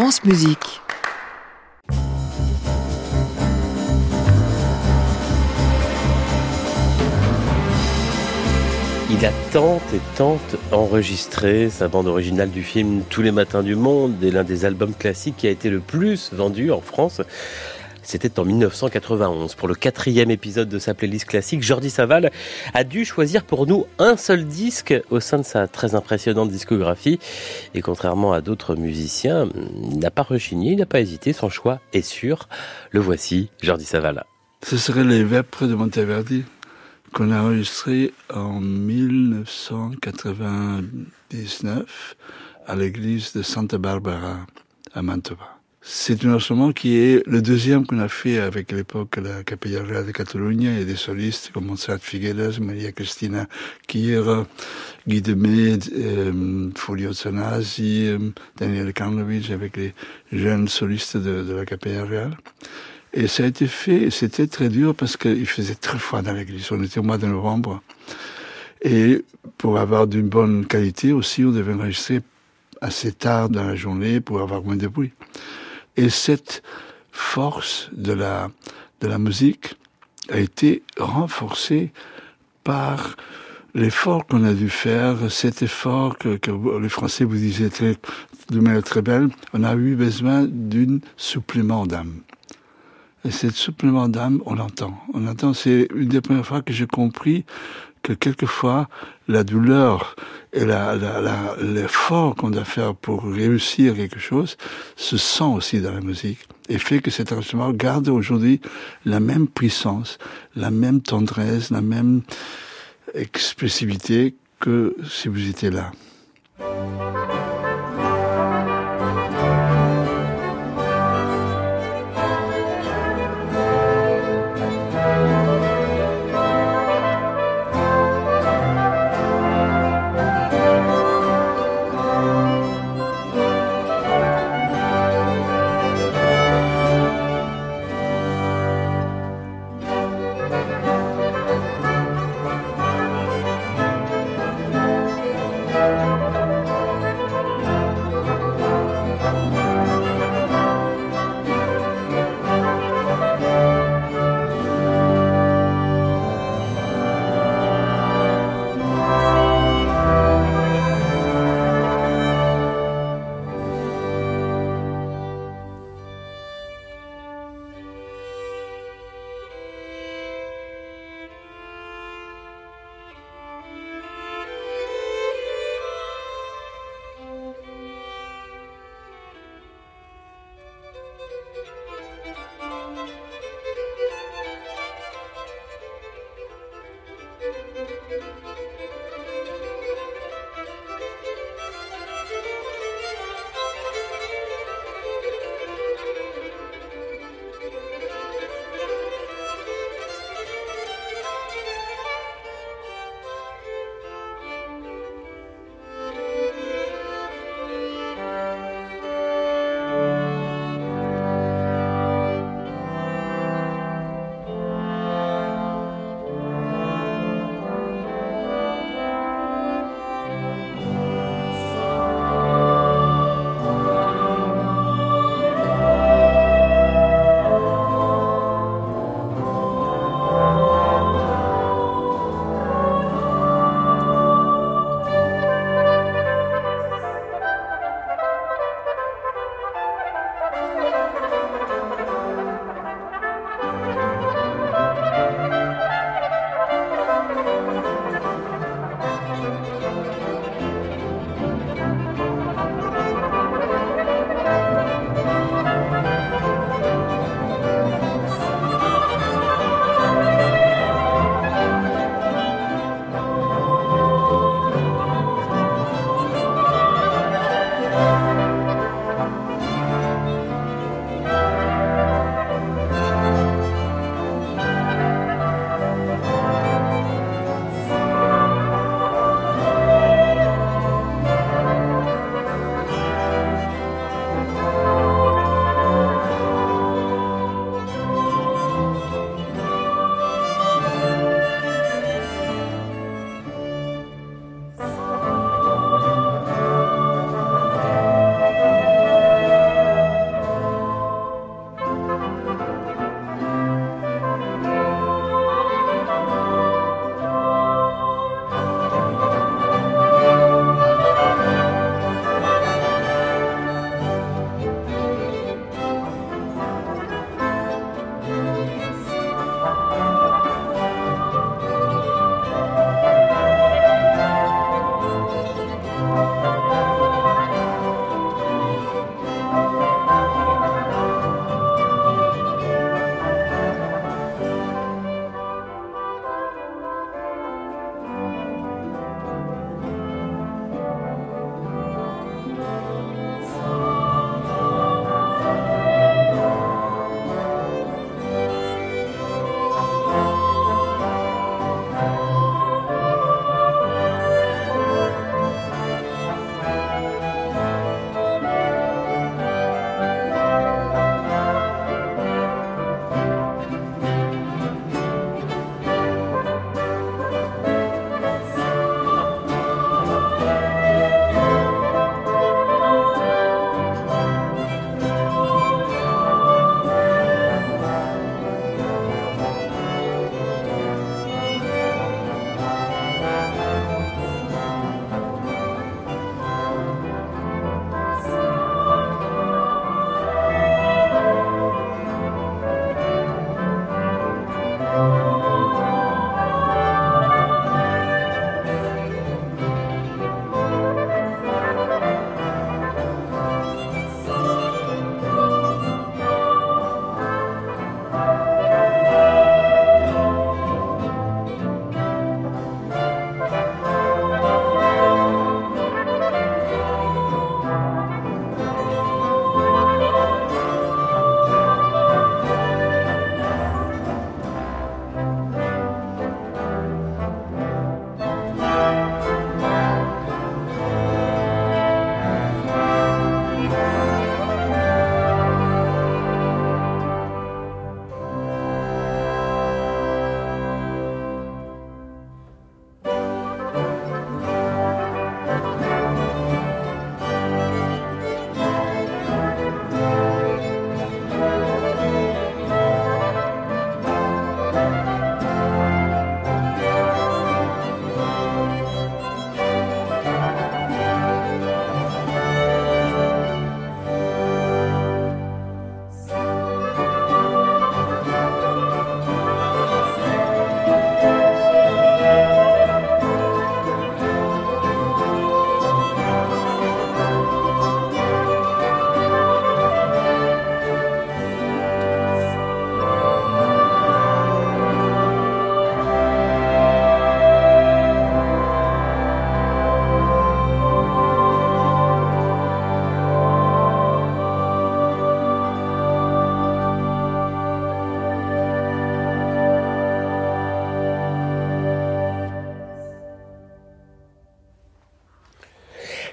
France Musique. Il a tant et tant enregistré sa bande originale du film Tous les matins du monde et l'un des albums classiques qui a été le plus vendu en France. C'était en 1991. Pour le quatrième épisode de sa playlist classique, Jordi Saval a dû choisir pour nous un seul disque au sein de sa très impressionnante discographie. Et contrairement à d'autres musiciens, il n'a pas rechigné, il n'a pas hésité. Son choix est sûr. Le voici, Jordi Saval. Ce serait les Vêpres de Monteverdi qu'on a enregistré en 1999 à l'église de Santa Barbara à Mantova. C'est un instrument qui est le deuxième qu'on a fait avec l'époque la Capella Real de Catalogne et des solistes comme Montserrat Figueres, Maria Cristina Kira, Guy Demet, euh, Folio Zanasi, euh, Daniel Karlovic avec les jeunes solistes de, de la Capella Real. Et ça a été fait, c'était très dur parce qu'il faisait très froid dans l'église. On était au mois de novembre. Et pour avoir d'une bonne qualité aussi, on devait enregistrer assez tard dans la journée pour avoir moins de bruit. Et cette force de la, de la musique a été renforcée par l'effort qu'on a dû faire, cet effort que, les Français vous disaient très, de manière très belle, on a eu besoin d'un supplément d'âme. Et cette supplément d'âme, on l'entend. On l'entend, c'est une des premières fois que j'ai compris que quelquefois, la douleur et l'effort qu'on doit faire pour réussir quelque chose se sent aussi dans la musique et fait que cet instrument garde aujourd'hui la même puissance, la même tendresse, la même expressivité que si vous étiez là.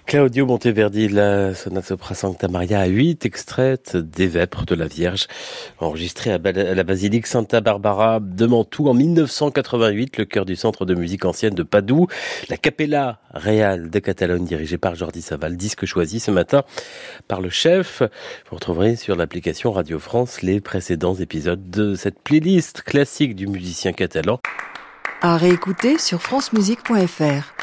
Claudio Monteverdi, la sonate sopra Sancta Maria à 8 extraite des Vêpres de la Vierge, enregistrée à la basilique Santa Barbara de Mantoue en 1988, le cœur du centre de musique ancienne de Padoue, la Capella Real de Catalogne dirigée par Jordi Saval, disque choisi ce matin par le chef. Vous retrouverez sur l'application Radio France les précédents épisodes de cette playlist classique du musicien catalan. À réécouter sur francemusique.fr.